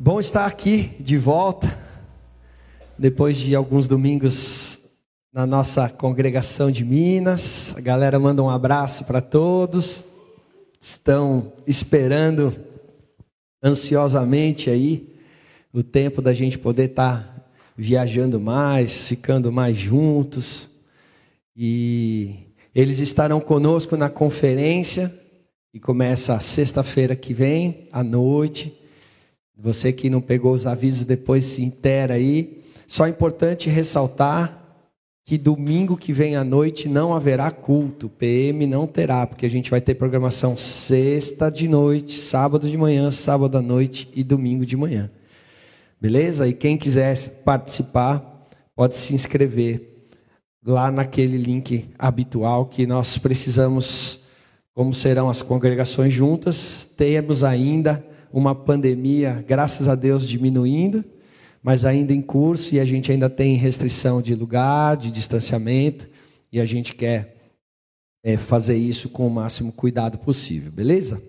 Bom estar aqui de volta, depois de alguns domingos na nossa congregação de Minas. A galera manda um abraço para todos. Estão esperando ansiosamente aí o tempo da gente poder estar tá viajando mais, ficando mais juntos. E eles estarão conosco na conferência, que começa sexta-feira que vem, à noite. Você que não pegou os avisos, depois se intera aí. Só é importante ressaltar que domingo que vem à noite não haverá culto, PM não terá, porque a gente vai ter programação sexta de noite, sábado de manhã, sábado à noite e domingo de manhã. Beleza? E quem quiser participar, pode se inscrever lá naquele link habitual que nós precisamos, como serão as congregações juntas, temos ainda uma pandemia, graças a Deus, diminuindo, mas ainda em curso e a gente ainda tem restrição de lugar, de distanciamento, e a gente quer é, fazer isso com o máximo cuidado possível, beleza?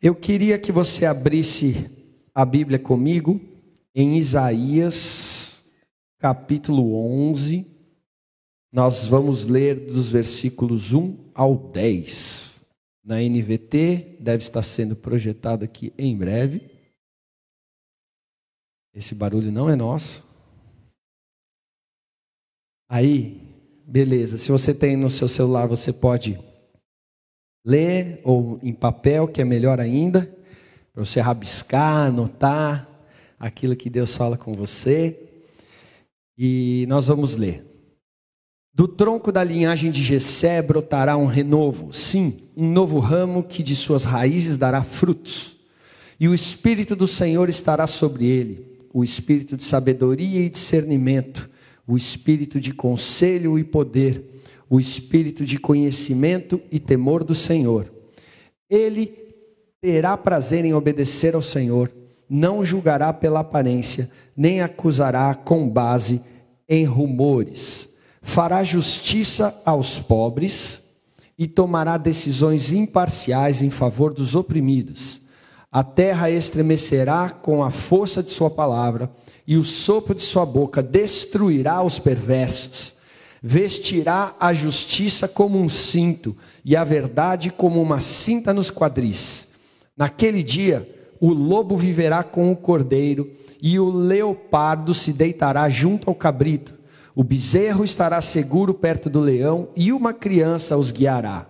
Eu queria que você abrisse a Bíblia comigo em Isaías, capítulo 11. Nós vamos ler dos versículos 1 ao 10 na NVT, deve estar sendo projetado aqui em breve. Esse barulho não é nosso. Aí, beleza. Se você tem no seu celular, você pode ler ou em papel, que é melhor ainda, para você rabiscar, anotar aquilo que Deus fala com você. E nós vamos ler. Do tronco da linhagem de Jessé brotará um renovo, sim, um novo ramo que de suas raízes dará frutos. E o espírito do Senhor estará sobre ele, o espírito de sabedoria e discernimento, o espírito de conselho e poder, o espírito de conhecimento e temor do Senhor. Ele terá prazer em obedecer ao Senhor, não julgará pela aparência, nem acusará com base em rumores fará justiça aos pobres e tomará decisões imparciais em favor dos oprimidos. A terra estremecerá com a força de sua palavra, e o sopro de sua boca destruirá os perversos. Vestirá a justiça como um cinto, e a verdade como uma cinta nos quadris. Naquele dia, o lobo viverá com o cordeiro, e o leopardo se deitará junto ao cabrito o bezerro estará seguro perto do leão e uma criança os guiará.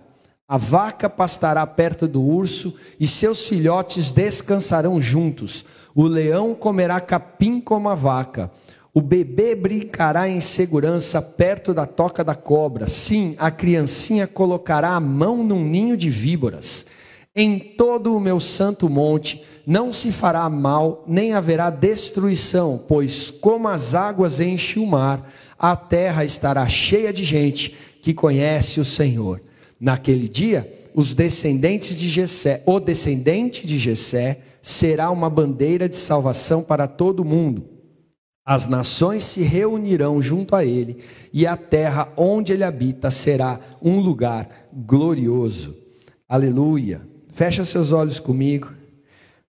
A vaca pastará perto do urso e seus filhotes descansarão juntos. O leão comerá capim como a vaca. O bebê brincará em segurança perto da toca da cobra. Sim, a criancinha colocará a mão num ninho de víboras. Em todo o meu santo monte não se fará mal, nem haverá destruição, pois como as águas enchem o mar, a terra estará cheia de gente que conhece o Senhor. Naquele dia, os descendentes de Jessé, o descendente de Jessé, será uma bandeira de salvação para todo o mundo. As nações se reunirão junto a ele, e a terra onde ele habita será um lugar glorioso. Aleluia. Fecha seus olhos comigo.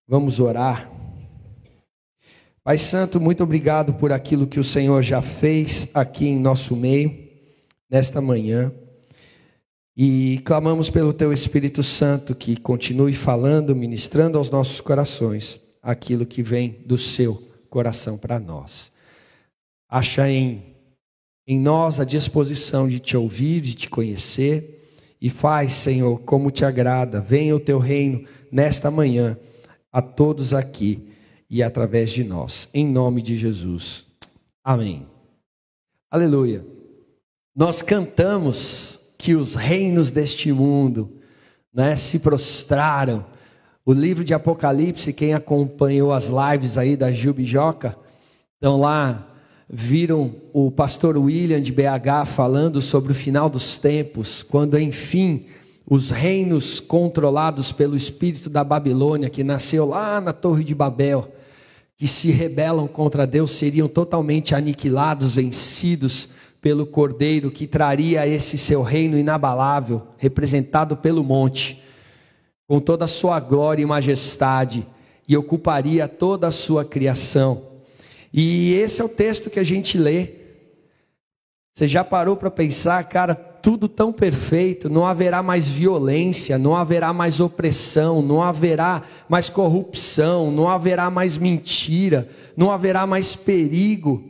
Vamos orar. Pai Santo, muito obrigado por aquilo que o Senhor já fez aqui em nosso meio, nesta manhã. E clamamos pelo Teu Espírito Santo que continue falando, ministrando aos nossos corações aquilo que vem do Seu coração para nós. Acha em, em nós a disposição de Te ouvir, de Te conhecer. E faz, Senhor, como te agrada. Venha o Teu reino nesta manhã a todos aqui e através de nós. Em nome de Jesus. Amém. Aleluia. Nós cantamos que os reinos deste mundo né, se prostraram. O livro de Apocalipse, quem acompanhou as lives aí da Gil Bijoca, estão lá, viram o pastor William de BH falando sobre o final dos tempos, quando enfim os reinos controlados pelo espírito da Babilônia, que nasceu lá na Torre de Babel, que se rebelam contra Deus seriam totalmente aniquilados, vencidos pelo Cordeiro que traria esse seu reino inabalável, representado pelo monte, com toda a sua glória e majestade. e ocuparia toda a sua criação. E esse é o texto que a gente lê. Você já parou para pensar, cara, tudo tão perfeito, não haverá mais violência, não haverá mais opressão, não haverá mais corrupção, não haverá mais mentira, não haverá mais perigo.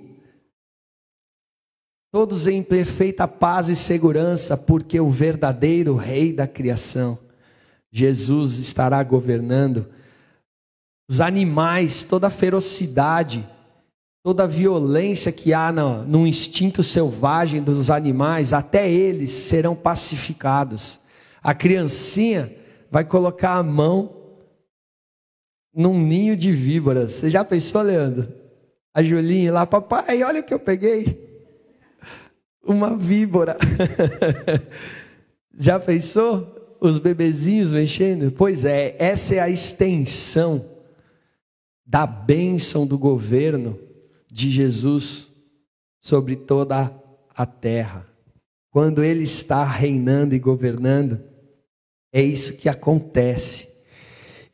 Todos em perfeita paz e segurança, porque o verdadeiro Rei da criação, Jesus, estará governando. Os animais, toda a ferocidade, toda a violência que há no, no instinto selvagem dos animais, até eles serão pacificados. A criancinha vai colocar a mão num ninho de víboras. Você já pensou, Leandro? A Julinha lá, papai, olha o que eu peguei. Uma víbora. já pensou? Os bebezinhos mexendo? Pois é, essa é a extensão da bênção do governo de Jesus sobre toda a terra. Quando Ele está reinando e governando, é isso que acontece.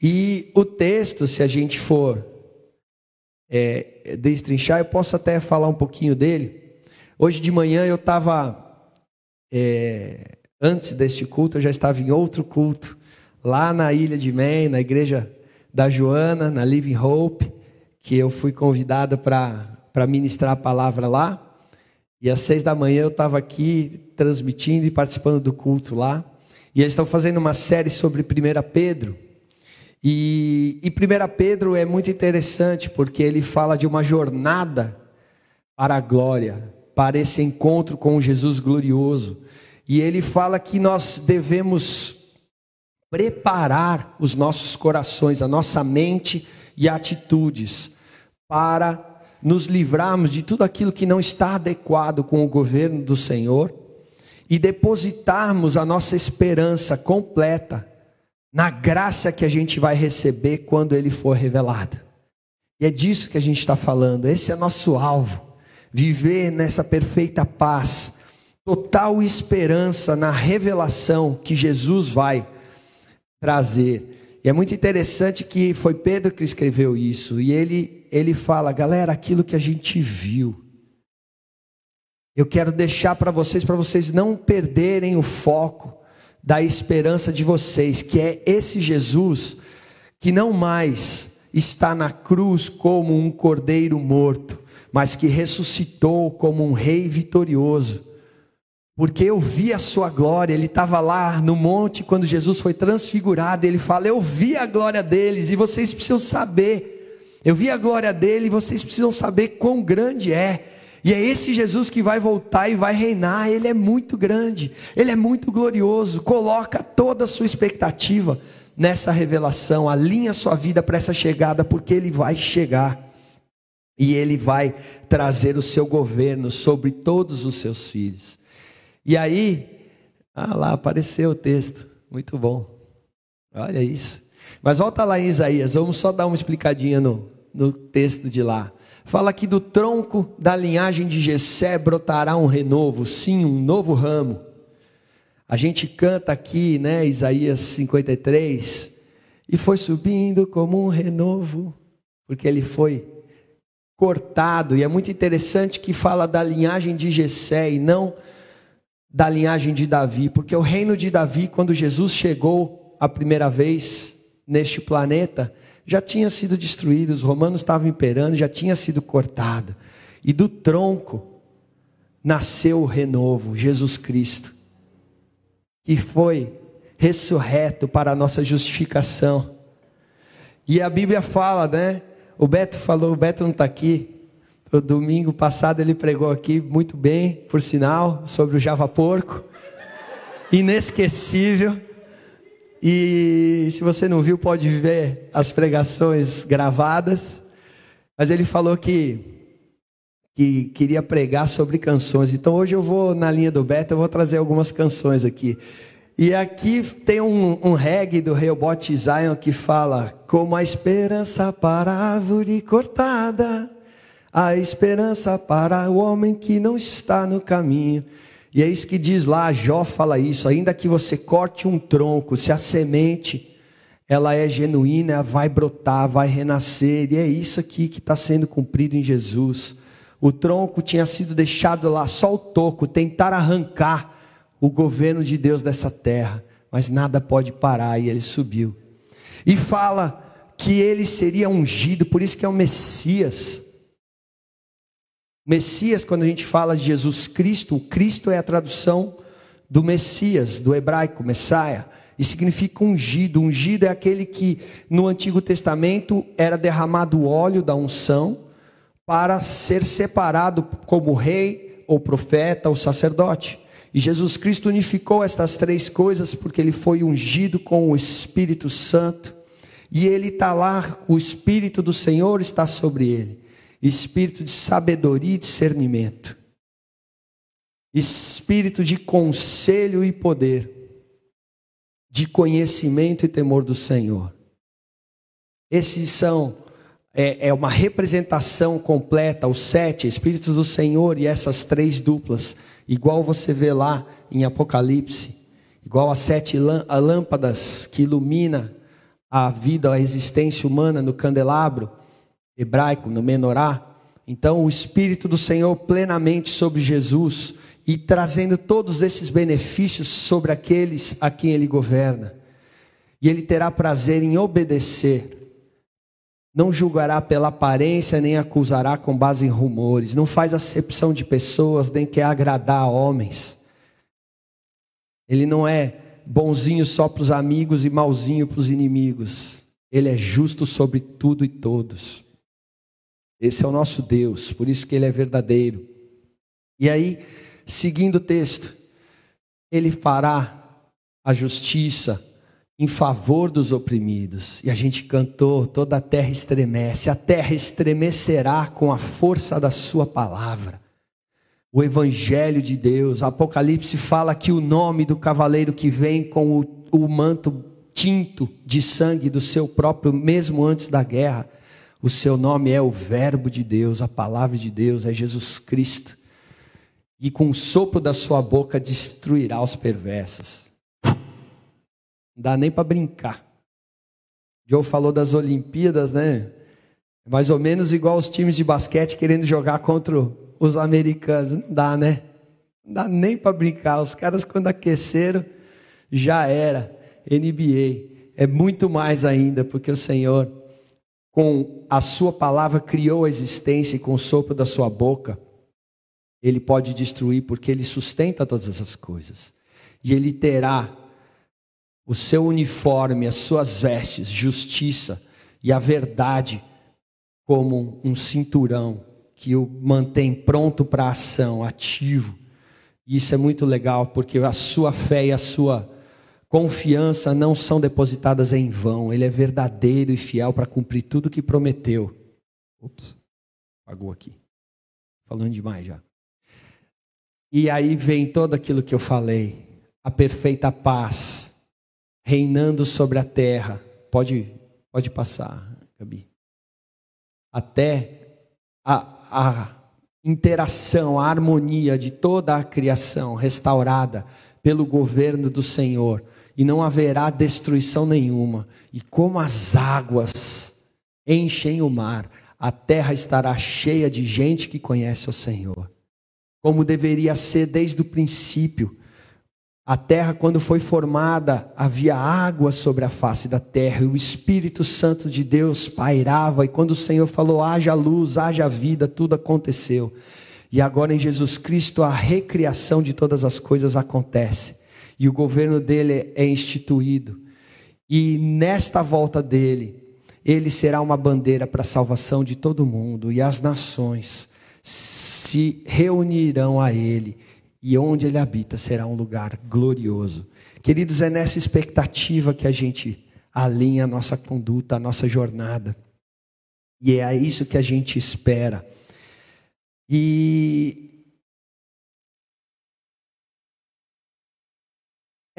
E o texto, se a gente for é, destrinchar, eu posso até falar um pouquinho dele. Hoje de manhã eu estava, é, antes deste culto, eu já estava em outro culto, lá na ilha de Man, na igreja da Joana, na Living Hope, que eu fui convidado para para ministrar a palavra lá. E às seis da manhã eu estava aqui transmitindo e participando do culto lá. E eles estão fazendo uma série sobre 1 Pedro. E, e 1 Pedro é muito interessante porque ele fala de uma jornada para a glória, para esse encontro com Jesus glorioso. E ele fala que nós devemos preparar os nossos corações, a nossa mente e atitudes para nos livrarmos de tudo aquilo que não está adequado com o governo do Senhor e depositarmos a nossa esperança completa na graça que a gente vai receber quando ele for revelado. E é disso que a gente está falando, esse é nosso alvo. Viver nessa perfeita paz, total esperança na revelação que Jesus vai trazer. E é muito interessante que foi Pedro que escreveu isso, e ele ele fala, galera, aquilo que a gente viu. Eu quero deixar para vocês, para vocês não perderem o foco da esperança de vocês, que é esse Jesus que não mais está na cruz como um cordeiro morto, mas que ressuscitou como um rei vitorioso. Porque eu vi a sua glória, ele estava lá no monte quando Jesus foi transfigurado, ele fala: Eu vi a glória deles, e vocês precisam saber eu vi a glória dele e vocês precisam saber quão grande é. E é esse Jesus que vai voltar e vai reinar. Ele é muito grande, ele é muito glorioso. Coloca toda a sua expectativa nessa revelação, alinha sua vida para essa chegada, porque ele vai chegar. E ele vai trazer o seu governo sobre todos os seus filhos. E aí, ah lá, apareceu o texto. Muito bom. Olha isso. Mas volta lá em Isaías, vamos só dar uma explicadinha no, no texto de lá. Fala que do tronco da linhagem de Jessé brotará um renovo, sim, um novo ramo. A gente canta aqui, né, Isaías 53, e foi subindo como um renovo, porque ele foi cortado, e é muito interessante que fala da linhagem de Jessé e não da linhagem de Davi, porque o reino de Davi, quando Jesus chegou a primeira vez neste planeta, já tinha sido destruído, os romanos estavam imperando, já tinha sido cortado. E do tronco nasceu o renovo, Jesus Cristo, que foi ressurreto para a nossa justificação. E a Bíblia fala, né? O Beto falou, o Beto não está aqui. O domingo passado ele pregou aqui muito bem, por sinal, sobre o Java Porco. Inesquecível. E se você não viu, pode ver as pregações gravadas. Mas ele falou que que queria pregar sobre canções. Então hoje eu vou na linha do Beto, eu vou trazer algumas canções aqui. E aqui tem um, um reggae do Rehoboth Zion que fala: Como a esperança para a árvore cortada, a esperança para o homem que não está no caminho. E é isso que diz lá, Jó fala isso, ainda que você corte um tronco, se a semente ela é genuína, vai brotar, vai renascer, e é isso aqui que está sendo cumprido em Jesus. O tronco tinha sido deixado lá, só o toco, tentar arrancar o governo de Deus dessa terra, mas nada pode parar, e ele subiu. E fala que ele seria ungido, por isso que é o Messias. Messias, quando a gente fala de Jesus Cristo, o Cristo é a tradução do Messias, do hebraico, Messiah, e significa ungido. Ungido é aquele que no Antigo Testamento era derramado óleo da unção para ser separado como rei, ou profeta, ou sacerdote. E Jesus Cristo unificou estas três coisas porque ele foi ungido com o Espírito Santo. E ele está lá, o Espírito do Senhor está sobre ele espírito de sabedoria e discernimento, espírito de conselho e poder, de conhecimento e temor do Senhor. Esses são é, é uma representação completa, os sete Espíritos do Senhor e essas três duplas, igual você vê lá em Apocalipse, igual as sete lâmpadas que ilumina a vida, a existência humana no candelabro hebraico, no menorá. Então, o Espírito do Senhor plenamente sobre Jesus e trazendo todos esses benefícios sobre aqueles a quem ele governa. E ele terá prazer em obedecer. Não julgará pela aparência, nem acusará com base em rumores. Não faz acepção de pessoas, nem quer agradar a homens. Ele não é bonzinho só para os amigos e malzinho para os inimigos. Ele é justo sobre tudo e todos. Esse é o nosso Deus, por isso que ele é verdadeiro. E aí, seguindo o texto, ele fará a justiça em favor dos oprimidos. E a gente cantou, toda a terra estremece, a terra estremecerá com a força da sua palavra. O evangelho de Deus, Apocalipse fala que o nome do cavaleiro que vem com o, o manto tinto de sangue do seu próprio, mesmo antes da guerra, o seu nome é o Verbo de Deus, a palavra de Deus, é Jesus Cristo. E com o sopro da sua boca destruirá os perversos. Não dá nem para brincar. Joe falou das Olimpíadas, né? Mais ou menos igual os times de basquete querendo jogar contra os americanos. Não dá, né? Não dá nem para brincar. Os caras, quando aqueceram, já era. NBA. É muito mais ainda, porque o Senhor com a sua palavra criou a existência e com o sopro da sua boca, ele pode destruir, porque ele sustenta todas essas coisas. E ele terá o seu uniforme, as suas vestes, justiça e a verdade como um cinturão que o mantém pronto para ação, ativo. E isso é muito legal, porque a sua fé e a sua confiança não são depositadas em vão. Ele é verdadeiro e fiel para cumprir tudo que prometeu. Ups, apagou aqui. Falando demais já. E aí vem todo aquilo que eu falei, a perfeita paz reinando sobre a terra. Pode, pode passar, Gabi. Até a, a interação, a harmonia de toda a criação restaurada pelo governo do Senhor e não haverá destruição nenhuma. E como as águas enchem o mar, a terra estará cheia de gente que conhece o Senhor. Como deveria ser desde o princípio. A terra, quando foi formada, havia água sobre a face da terra, e o Espírito Santo de Deus pairava, e quando o Senhor falou: haja luz, haja vida, tudo aconteceu. E agora em Jesus Cristo, a recriação de todas as coisas acontece e o governo dele é instituído. E nesta volta dele, ele será uma bandeira para a salvação de todo mundo, e as nações se reunirão a ele, e onde ele habita será um lugar glorioso. Queridos, é nessa expectativa que a gente alinha a nossa conduta, a nossa jornada. E é isso que a gente espera. E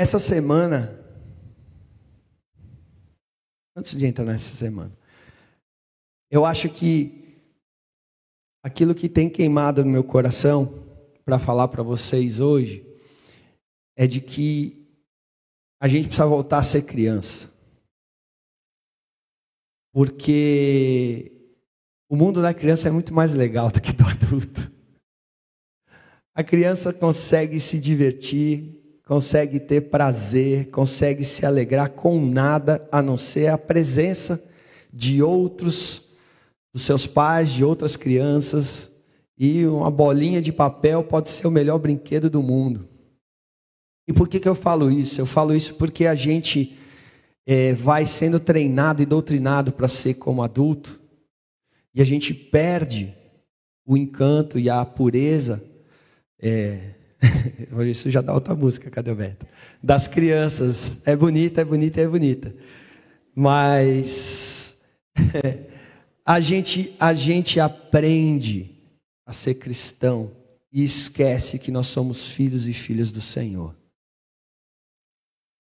Essa semana, antes de entrar nessa semana, eu acho que aquilo que tem queimado no meu coração para falar para vocês hoje é de que a gente precisa voltar a ser criança. Porque o mundo da criança é muito mais legal do que do adulto. A criança consegue se divertir, consegue ter prazer, consegue se alegrar com nada a não ser a presença de outros, dos seus pais, de outras crianças. E uma bolinha de papel pode ser o melhor brinquedo do mundo. E por que, que eu falo isso? Eu falo isso porque a gente é, vai sendo treinado e doutrinado para ser como adulto, e a gente perde o encanto e a pureza. É... Isso já dá outra música, cadê o Beto? Das crianças. É bonita, é bonita, é bonita. Mas a gente, a gente aprende a ser cristão e esquece que nós somos filhos e filhas do Senhor.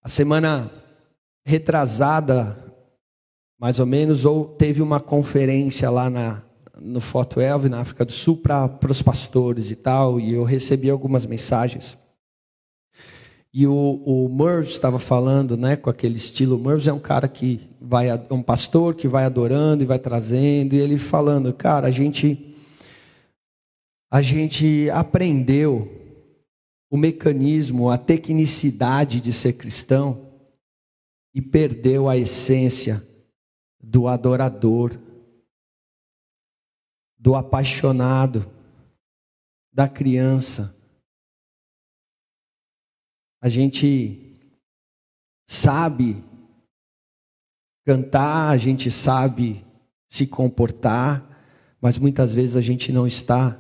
A semana retrasada, mais ou menos, ou teve uma conferência lá na, no Foto Elve, na África do Sul, para os pastores e tal, e eu recebi algumas mensagens. E o, o Merv estava falando, né, com aquele estilo. O Merv é um cara que vai, é um pastor que vai adorando e vai trazendo, e ele falando, cara, a gente, a gente aprendeu o mecanismo, a tecnicidade de ser cristão e perdeu a essência do adorador, do apaixonado, da criança. A gente sabe cantar, a gente sabe se comportar, mas muitas vezes a gente não está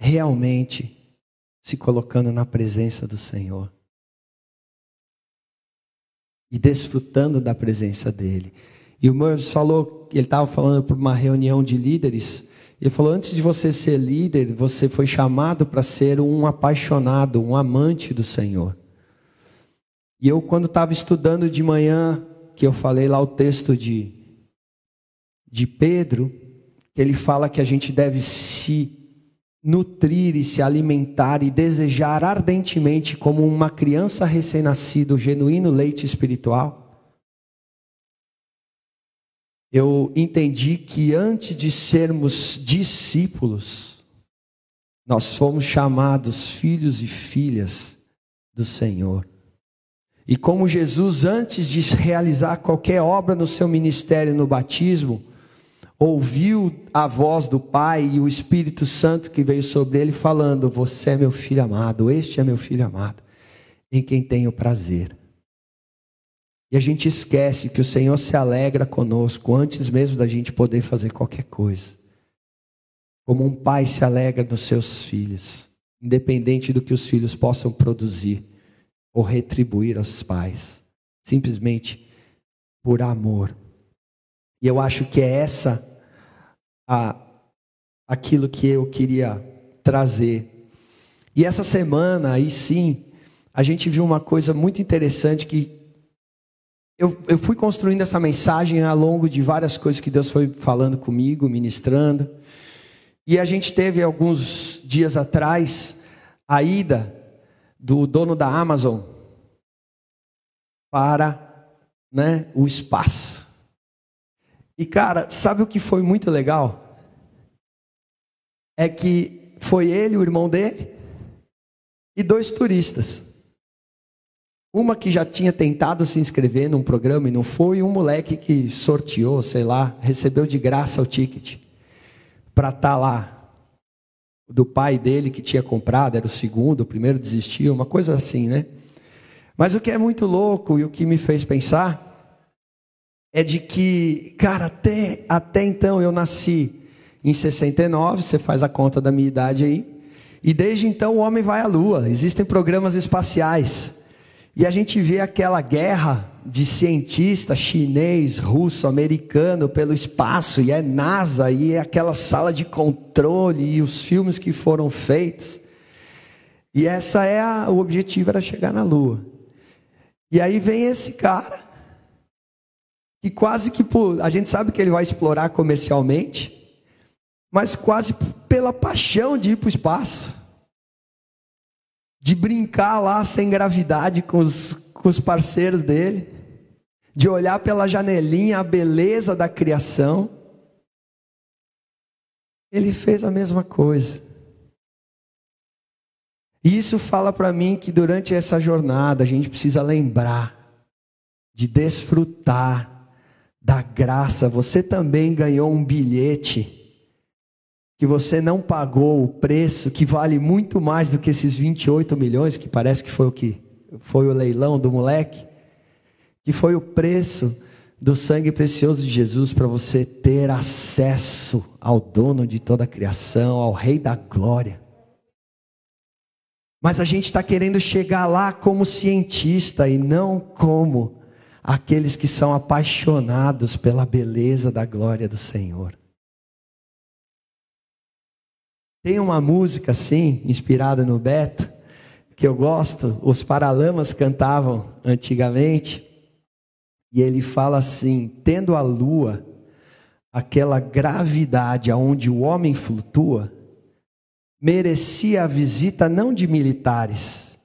realmente se colocando na presença do Senhor e desfrutando da presença dele. E o Murphy falou, ele estava falando para uma reunião de líderes, ele falou: antes de você ser líder, você foi chamado para ser um apaixonado, um amante do Senhor. E eu, quando estava estudando de manhã, que eu falei lá o texto de, de Pedro, ele fala que a gente deve se nutrir e se alimentar e desejar ardentemente como uma criança recém-nascida o genuíno leite espiritual, eu entendi que antes de sermos discípulos, nós fomos chamados filhos e filhas do Senhor. E como Jesus, antes de realizar qualquer obra no seu ministério no batismo, ouviu a voz do Pai e o Espírito Santo que veio sobre ele, falando: Você é meu filho amado, este é meu filho amado, em quem tenho prazer. E a gente esquece que o Senhor se alegra conosco antes mesmo da gente poder fazer qualquer coisa. Como um pai se alegra nos seus filhos, independente do que os filhos possam produzir ou retribuir aos pais, simplesmente por amor. E eu acho que é essa a aquilo que eu queria trazer. E essa semana, aí sim, a gente viu uma coisa muito interessante que eu, eu fui construindo essa mensagem ao longo de várias coisas que Deus foi falando comigo, ministrando. E a gente teve alguns dias atrás a ida do dono da Amazon para né, o espaço. E cara, sabe o que foi muito legal? é que foi ele, o irmão dele, e dois turistas. Uma que já tinha tentado se inscrever num programa e não foi, um moleque que sorteou, sei lá, recebeu de graça o ticket para estar tá lá. Do pai dele que tinha comprado, era o segundo, o primeiro desistiu, uma coisa assim, né? Mas o que é muito louco e o que me fez pensar é de que, cara, até, até então eu nasci em 69, você faz a conta da minha idade aí. E desde então o homem vai à lua. Existem programas espaciais. E a gente vê aquela guerra de cientista chinês, russo, americano pelo espaço, e é NASA, e é aquela sala de controle, e os filmes que foram feitos. E essa é a, o objetivo era chegar na lua. E aí vem esse cara, que quase que por, a gente sabe que ele vai explorar comercialmente, mas quase pela paixão de ir para o espaço, de brincar lá sem gravidade com os, com os parceiros dele, de olhar pela janelinha a beleza da criação, ele fez a mesma coisa. E isso fala para mim que durante essa jornada a gente precisa lembrar de desfrutar da graça. Você também ganhou um bilhete que você não pagou o preço, que vale muito mais do que esses 28 milhões, que parece que foi o que foi o leilão do moleque, que foi o preço do sangue precioso de Jesus para você ter acesso ao dono de toda a criação, ao Rei da Glória. Mas a gente está querendo chegar lá como cientista e não como aqueles que são apaixonados pela beleza da glória do Senhor. Tem uma música assim, inspirada no Beto, que eu gosto, os Paralamas cantavam antigamente, e ele fala assim: tendo a lua aquela gravidade aonde o homem flutua, merecia a visita não de militares,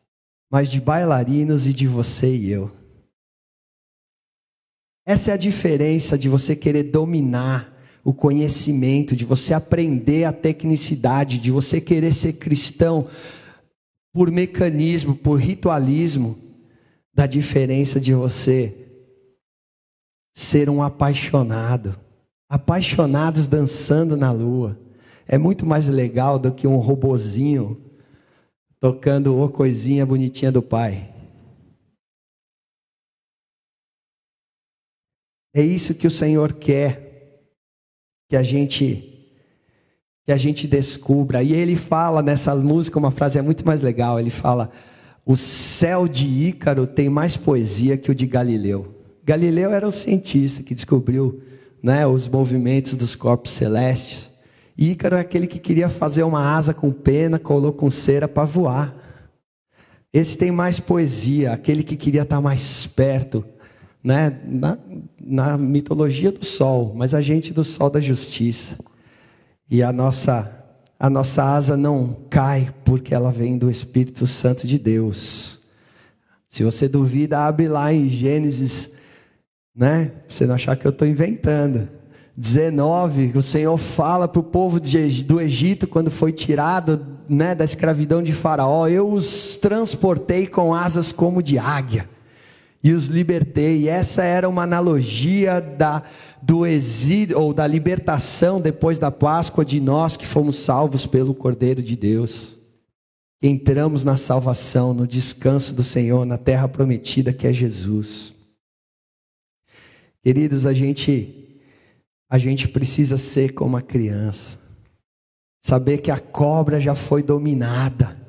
mas de bailarinos e de você e eu. Essa é a diferença de você querer dominar o conhecimento, de você aprender a tecnicidade, de você querer ser cristão por mecanismo, por ritualismo, da diferença de você ser um apaixonado. Apaixonados dançando na lua. É muito mais legal do que um robozinho tocando uma coisinha bonitinha do pai. É isso que o Senhor quer que a gente que a gente descubra. E ele fala nessa música uma frase é muito mais legal, ele fala: "O céu de Ícaro tem mais poesia que o de Galileu". Galileu era o cientista que descobriu, né, os movimentos dos corpos celestes. Ícaro é aquele que queria fazer uma asa com pena, colou com cera para voar. Esse tem mais poesia, aquele que queria estar mais perto, né, na, na mitologia do sol, mas a gente do sol da justiça. E a nossa a nossa asa não cai porque ela vem do Espírito Santo de Deus. Se você duvida, abre lá em Gênesis, né? Você não achar que eu estou inventando. 19, o Senhor fala para o povo de, do Egito quando foi tirado né, da escravidão de Faraó: Eu os transportei com asas como de águia e os libertei. E essa era uma analogia da, do exílio ou da libertação depois da Páscoa de nós que fomos salvos pelo Cordeiro de Deus. Entramos na salvação, no descanso do Senhor, na terra prometida que é Jesus. Queridos, a gente a gente precisa ser como a criança. Saber que a cobra já foi dominada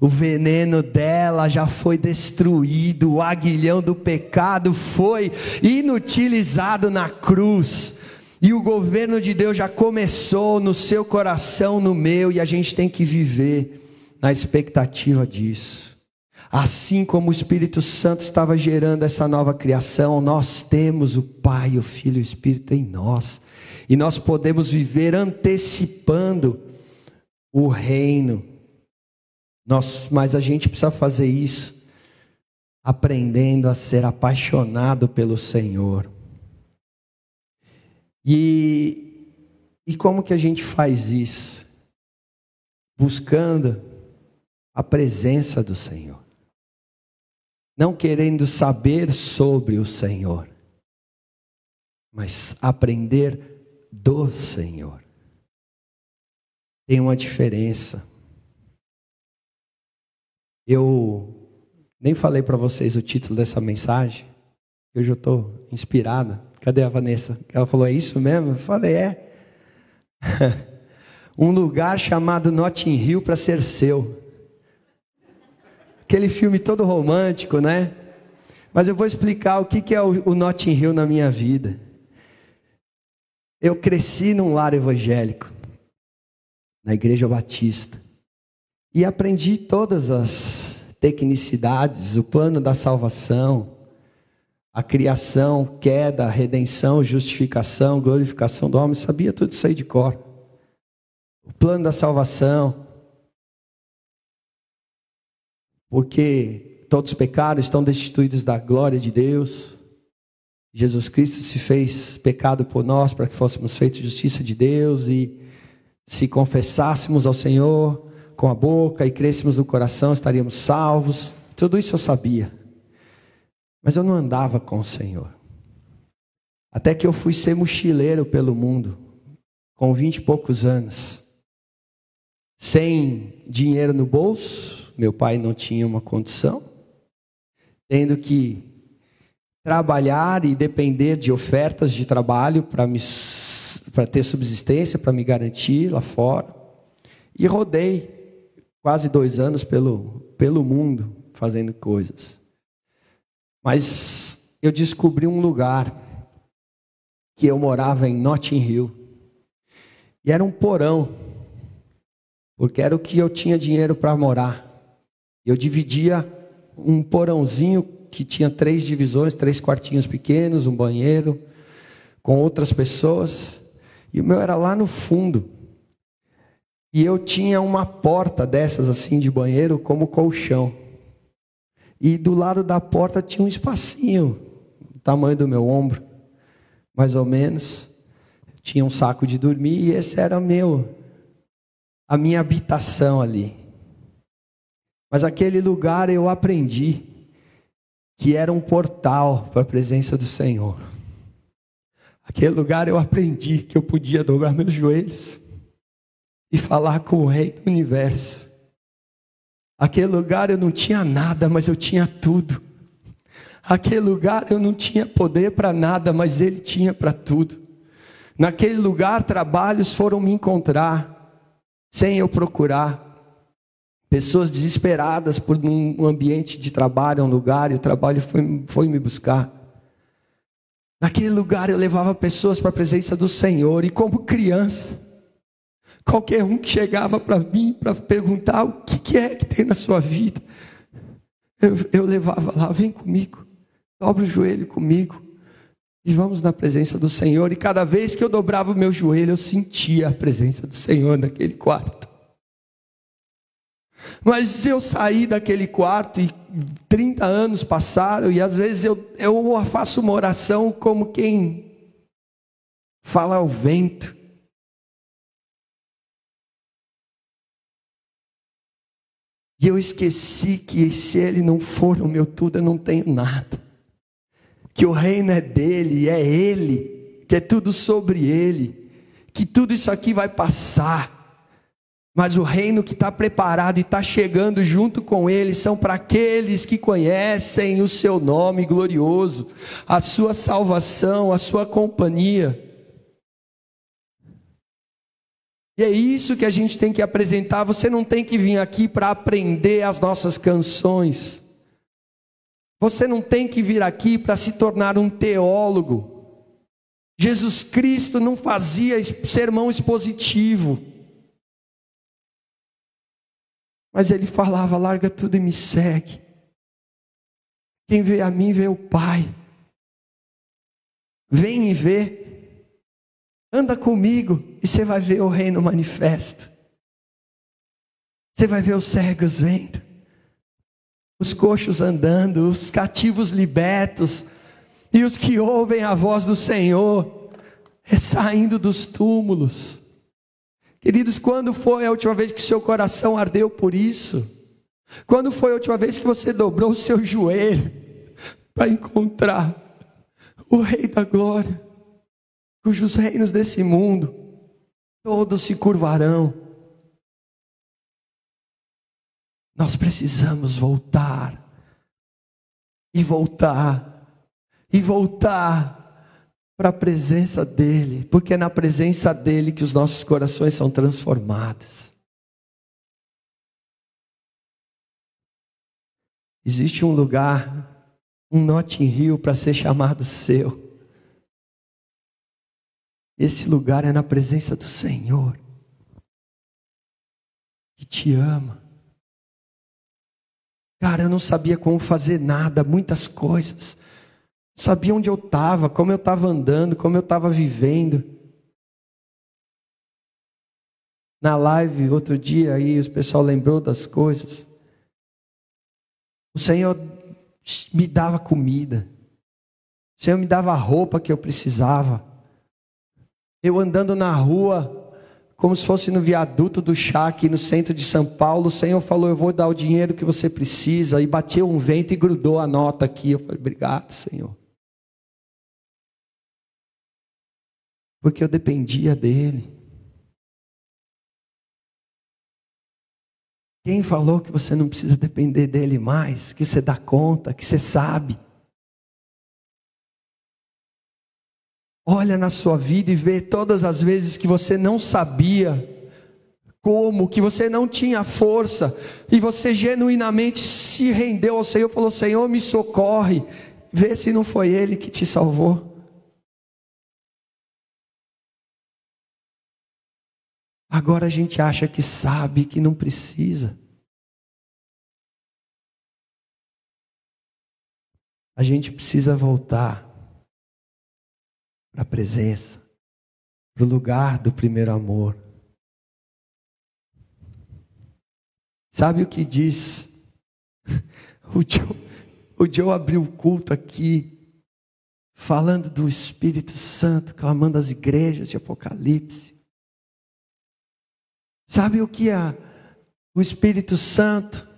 o veneno dela já foi destruído, o aguilhão do pecado foi inutilizado na cruz. E o governo de Deus já começou no seu coração, no meu, e a gente tem que viver na expectativa disso. Assim como o Espírito Santo estava gerando essa nova criação, nós temos o Pai, o Filho e o Espírito em nós. E nós podemos viver antecipando o reino nós, mas a gente precisa fazer isso aprendendo a ser apaixonado pelo Senhor. E, e como que a gente faz isso? Buscando a presença do Senhor. Não querendo saber sobre o Senhor, mas aprender do Senhor. Tem uma diferença. Eu nem falei para vocês o título dessa mensagem. Hoje eu estou inspirada. Cadê a Vanessa? Ela falou: É isso mesmo? Eu falei: É. um lugar chamado Notting Hill para ser seu. Aquele filme todo romântico, né? Mas eu vou explicar o que é o Notting Hill na minha vida. Eu cresci num lar evangélico, na Igreja Batista. E aprendi todas as tecnicidades, o plano da salvação, a criação, queda, redenção, justificação, glorificação do homem, sabia tudo isso aí de cor. O plano da salvação. Porque todos pecaram, estão destituídos da glória de Deus. Jesus Cristo se fez pecado por nós para que fôssemos feitos justiça de Deus e se confessássemos ao Senhor com a boca e crêssemos no coração, estaríamos salvos. Tudo isso eu sabia. Mas eu não andava com o Senhor. Até que eu fui ser mochileiro pelo mundo, com vinte e poucos anos. Sem dinheiro no bolso, meu pai não tinha uma condição, tendo que trabalhar e depender de ofertas de trabalho para ter subsistência, para me garantir lá fora. E rodei quase dois anos pelo, pelo mundo fazendo coisas. Mas eu descobri um lugar que eu morava em Notting Hill. E era um porão, porque era o que eu tinha dinheiro para morar. Eu dividia um porãozinho que tinha três divisões, três quartinhos pequenos, um banheiro, com outras pessoas. E o meu era lá no fundo. E eu tinha uma porta dessas assim de banheiro como colchão. E do lado da porta tinha um espacinho, tamanho do meu ombro, mais ou menos. Tinha um saco de dormir e esse era meu, a minha habitação ali. Mas aquele lugar eu aprendi que era um portal para a presença do Senhor. Aquele lugar eu aprendi que eu podia dobrar meus joelhos e falar com o Rei do universo. Aquele lugar eu não tinha nada, mas eu tinha tudo. Aquele lugar eu não tinha poder para nada, mas Ele tinha para tudo. Naquele lugar, trabalhos foram me encontrar, sem eu procurar. Pessoas desesperadas por um ambiente de trabalho, um lugar, e o trabalho foi, foi me buscar. Naquele lugar eu levava pessoas para a presença do Senhor, e como criança, qualquer um que chegava para mim para perguntar o que, que, é que tem na sua vida, eu, eu levava lá, vem comigo, dobra o joelho comigo, e vamos na presença do Senhor. E cada vez que eu dobrava o meu joelho, eu sentia a presença do Senhor naquele quarto. Mas eu saí daquele quarto e 30 anos passaram, e às vezes eu, eu faço uma oração como quem fala ao vento. E eu esqueci que se Ele não for o meu tudo, eu não tenho nada. Que o reino é dele, é Ele, que é tudo sobre Ele, que tudo isso aqui vai passar mas o reino que está preparado e está chegando junto com ele são para aqueles que conhecem o seu nome glorioso, a sua salvação, a sua companhia. E é isso que a gente tem que apresentar. Você não tem que vir aqui para aprender as nossas canções. Você não tem que vir aqui para se tornar um teólogo. Jesus Cristo não fazia sermão expositivo. Mas ele falava: larga tudo e me segue. Quem vê a mim vê o Pai. Vem e vê. Anda comigo e você vai ver o reino manifesto. Você vai ver os cegos vendo, os coxos andando, os cativos libertos, e os que ouvem a voz do Senhor saindo dos túmulos. Queridos, quando foi a última vez que seu coração ardeu por isso? Quando foi a última vez que você dobrou o seu joelho para encontrar o Rei da Glória, cujos reinos desse mundo todos se curvarão? Nós precisamos voltar e voltar e voltar para a presença dEle, porque é na presença dEle que os nossos corações são transformados. Existe um lugar, um Notting Hill para ser chamado seu. Esse lugar é na presença do Senhor, que te ama. Cara, eu não sabia como fazer nada, muitas coisas. Sabia onde eu estava, como eu estava andando, como eu estava vivendo. Na live, outro dia, aí o pessoal lembrou das coisas. O Senhor me dava comida. O Senhor me dava a roupa que eu precisava. Eu andando na rua, como se fosse no viaduto do chá aqui no centro de São Paulo, o Senhor falou: Eu vou dar o dinheiro que você precisa. E bateu um vento e grudou a nota aqui. Eu falei: Obrigado, Senhor. Porque eu dependia dEle. Quem falou que você não precisa depender dele mais? Que você dá conta, que você sabe? Olha na sua vida e vê todas as vezes que você não sabia como, que você não tinha força, e você genuinamente se rendeu ao Senhor, falou: Senhor, me socorre. Vê se não foi Ele que te salvou. Agora a gente acha que sabe, que não precisa. A gente precisa voltar para a presença, para o lugar do primeiro amor. Sabe o que diz? O Joe, o Joe abriu o culto aqui, falando do Espírito Santo, clamando as igrejas de Apocalipse. Sabe o que a, o Espírito Santo,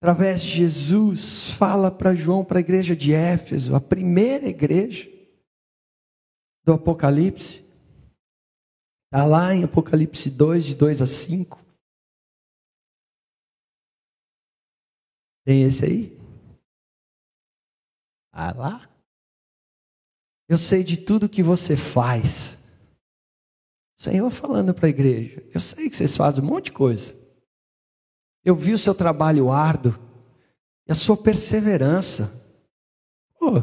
através de Jesus, fala para João, para a igreja de Éfeso, a primeira igreja do Apocalipse? Está lá em Apocalipse 2, de 2 a 5. Tem esse aí? Ah lá? Eu sei de tudo que você faz. Senhor falando para a igreja: Eu sei que vocês fazem um monte de coisa. Eu vi o seu trabalho árduo e a sua perseverança. Pô,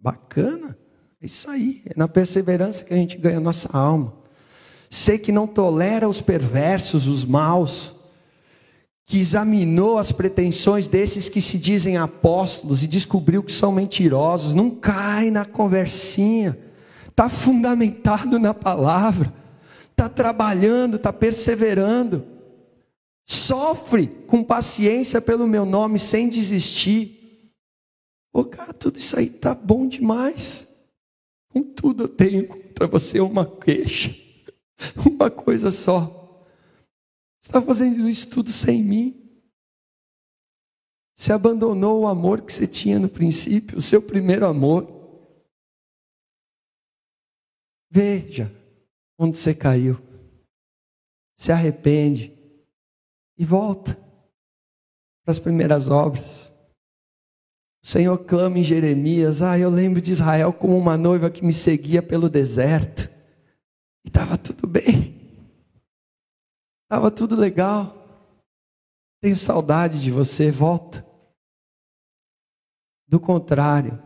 bacana. É isso aí. É na perseverança que a gente ganha a nossa alma. Sei que não tolera os perversos, os maus, que examinou as pretensões desses que se dizem apóstolos e descobriu que são mentirosos. Não cai na conversinha está fundamentado na palavra, está trabalhando, está perseverando, sofre com paciência pelo meu nome sem desistir. Ô cara, tudo isso aí está bom demais. Contudo, eu tenho contra você uma queixa, uma coisa só. Você está fazendo isso tudo sem mim. Você abandonou o amor que você tinha no princípio, o seu primeiro amor. Veja onde você caiu. Se arrepende e volta para as primeiras obras. O Senhor clama em Jeremias: Ah, eu lembro de Israel como uma noiva que me seguia pelo deserto. E estava tudo bem. Estava tudo legal. Tenho saudade de você, volta. Do contrário,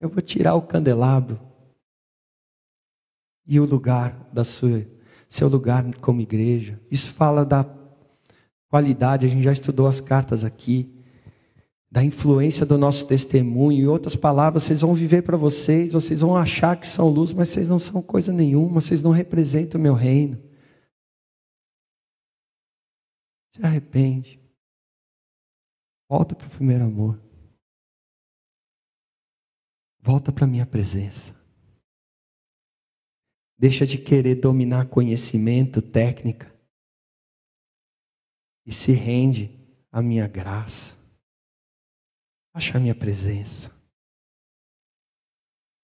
eu vou tirar o candelabro e o lugar da sua, seu lugar como igreja. Isso fala da qualidade, a gente já estudou as cartas aqui, da influência do nosso testemunho. Em outras palavras, vocês vão viver para vocês, vocês vão achar que são luz, mas vocês não são coisa nenhuma, vocês não representam o meu reino. Se arrepende. Volta para o primeiro amor. Volta para a minha presença. Deixa de querer dominar conhecimento, técnica. E se rende à minha graça. Acha a minha presença.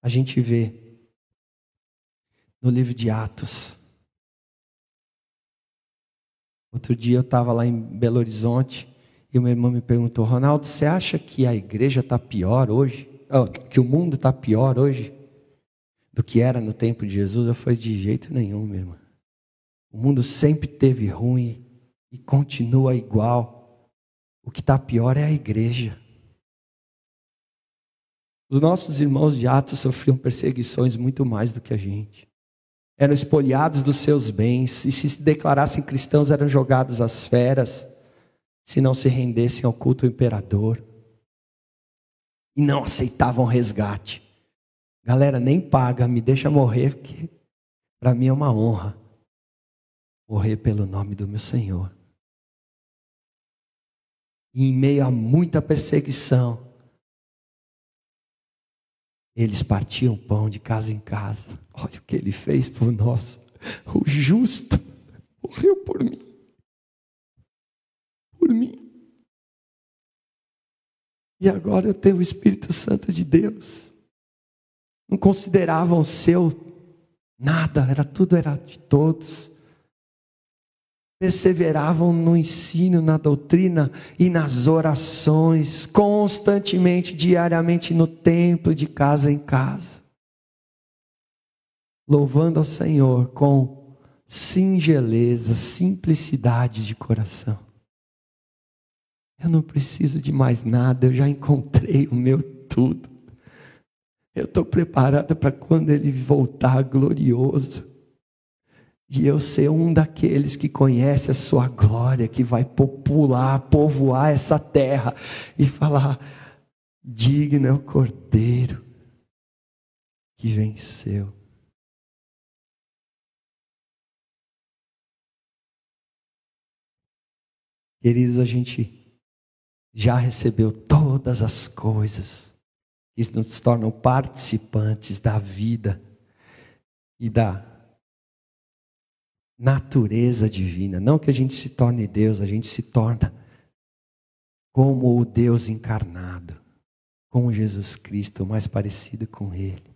A gente vê no livro de Atos. Outro dia eu estava lá em Belo Horizonte e uma irmã me perguntou: Ronaldo, você acha que a igreja está pior hoje? Oh, que o mundo está pior hoje? do que era no tempo de Jesus, eu falei, de jeito nenhum, meu irmão. O mundo sempre teve ruim e continua igual. O que está pior é a igreja. Os nossos irmãos de Atos sofriam perseguições muito mais do que a gente. Eram espoliados dos seus bens e, se declarassem cristãos, eram jogados às feras se não se rendessem ao culto ao imperador. E não aceitavam resgate. Galera, nem paga, me deixa morrer, porque para mim é uma honra morrer pelo nome do meu Senhor. E em meio a muita perseguição, eles partiam pão de casa em casa. Olha o que ele fez por nós. O justo morreu por mim. Por mim. E agora eu tenho o Espírito Santo de Deus. Não consideravam seu nada, era tudo era de todos perseveravam no ensino, na doutrina e nas orações, constantemente, diariamente no templo, de casa em casa, louvando ao Senhor com singeleza, simplicidade de coração. Eu não preciso de mais nada, eu já encontrei o meu tudo. Eu estou preparada para quando ele voltar glorioso e eu ser um daqueles que conhece a sua glória, que vai popular, povoar essa terra e falar: digno é o Cordeiro que venceu. Queridos, a gente já recebeu todas as coisas que nos tornam participantes da vida e da natureza divina. Não que a gente se torne Deus, a gente se torna como o Deus encarnado, com Jesus Cristo, mais parecido com Ele.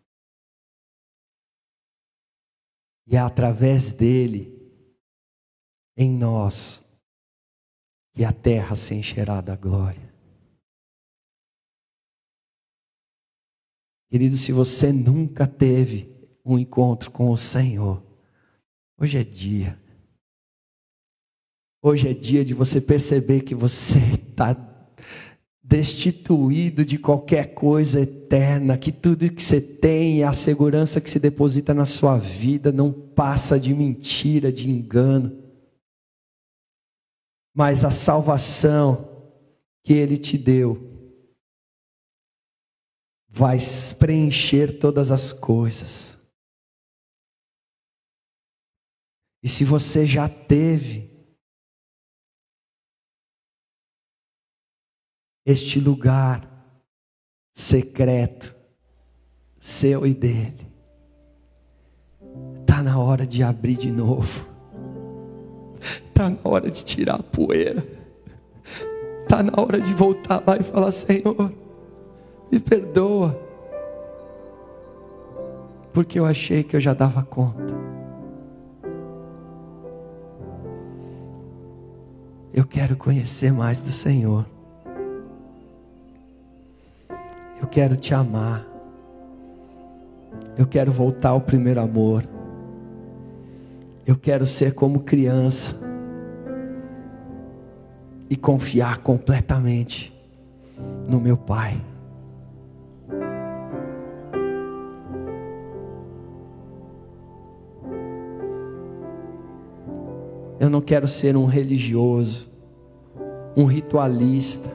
E é através dele, em nós, que a terra se encherá da glória. Querido, se você nunca teve um encontro com o Senhor, Hoje é dia. Hoje é dia de você perceber que você está destituído de qualquer coisa eterna, que tudo que você tem, a segurança que se deposita na sua vida, não passa de mentira, de engano. Mas a salvação que Ele te deu vai preencher todas as coisas. E se você já teve este lugar secreto, seu e dele, está na hora de abrir de novo, está na hora de tirar a poeira, está na hora de voltar lá e falar: Senhor, me perdoa, porque eu achei que eu já dava conta. Eu quero conhecer mais do Senhor. Eu quero te amar. Eu quero voltar ao primeiro amor. Eu quero ser como criança e confiar completamente no meu Pai. Eu não quero ser um religioso, um ritualista,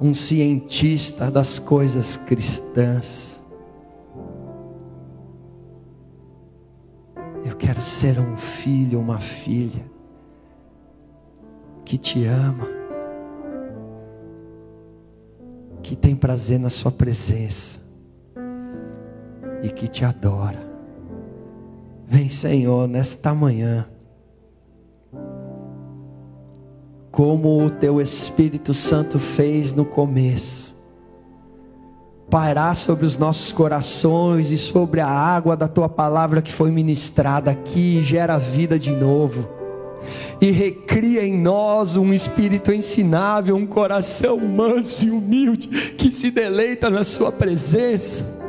um cientista das coisas cristãs. Eu quero ser um filho, uma filha que te ama, que tem prazer na Sua presença e que te adora. Vem, Senhor, nesta manhã. Como o teu Espírito Santo fez no começo. Pairar sobre os nossos corações e sobre a água da tua palavra que foi ministrada aqui, gera vida de novo. E recria em nós um espírito ensinável, um coração manso e humilde que se deleita na Sua presença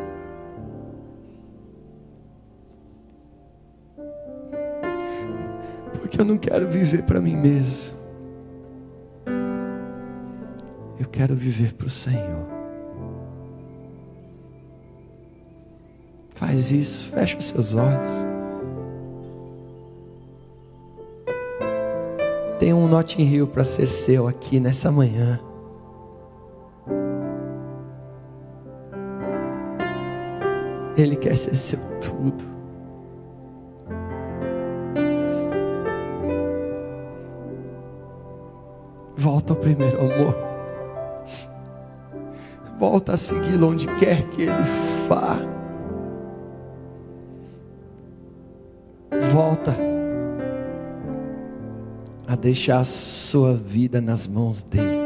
porque eu não quero viver para mim mesmo. Eu quero viver para o Senhor. Faz isso, fecha seus olhos. Tem um Notting Hill para ser seu aqui nessa manhã. Ele quer ser seu tudo. Volta ao primeiro amor. Volta a segui-lo onde quer que ele vá. Volta a deixar a sua vida nas mãos dele.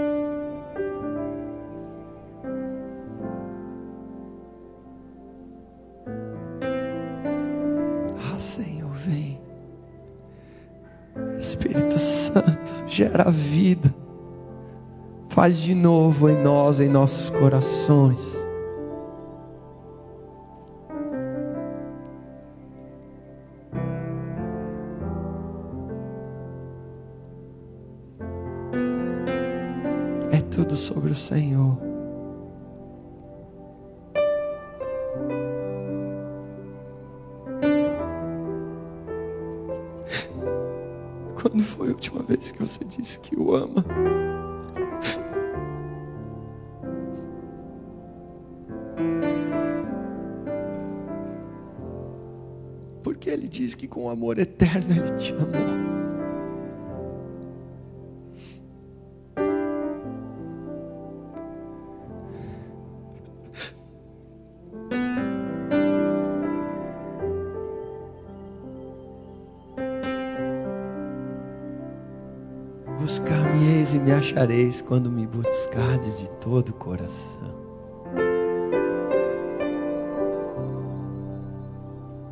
Faz de novo em nós, em nossos corações. É tudo sobre o Senhor. Quando foi a última vez que você disse que o ama? Diz que com amor eterno ele te amou. Buscar-me-eis e me achareis quando me buscardes de todo o coração.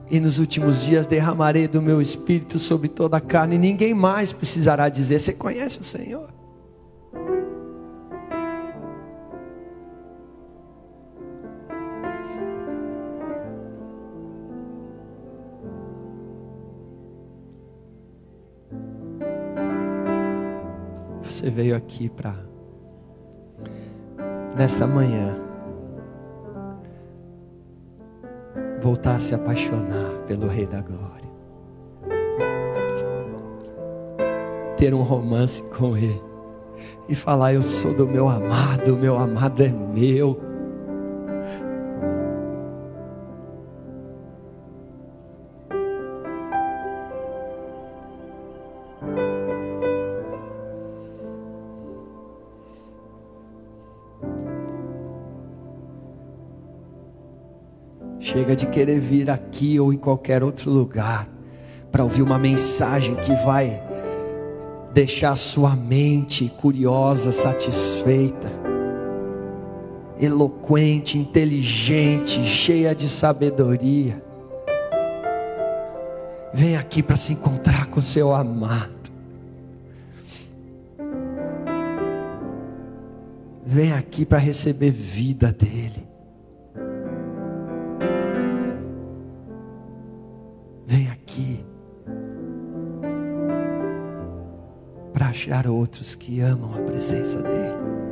E nos últimos dias derramarei do meu espírito sobre toda a carne, e ninguém mais precisará dizer: Você conhece o Senhor? Você veio aqui para, nesta manhã, voltar a se apaixonar pelo Rei da Glória, ter um romance com Ele e falar: Eu sou do meu amado, meu amado é meu. De querer vir aqui ou em qualquer outro lugar para ouvir uma mensagem que vai deixar sua mente curiosa, satisfeita, eloquente, inteligente, cheia de sabedoria. Vem aqui para se encontrar com seu amado. Vem aqui para receber vida dele. Outros que amam a presença dele.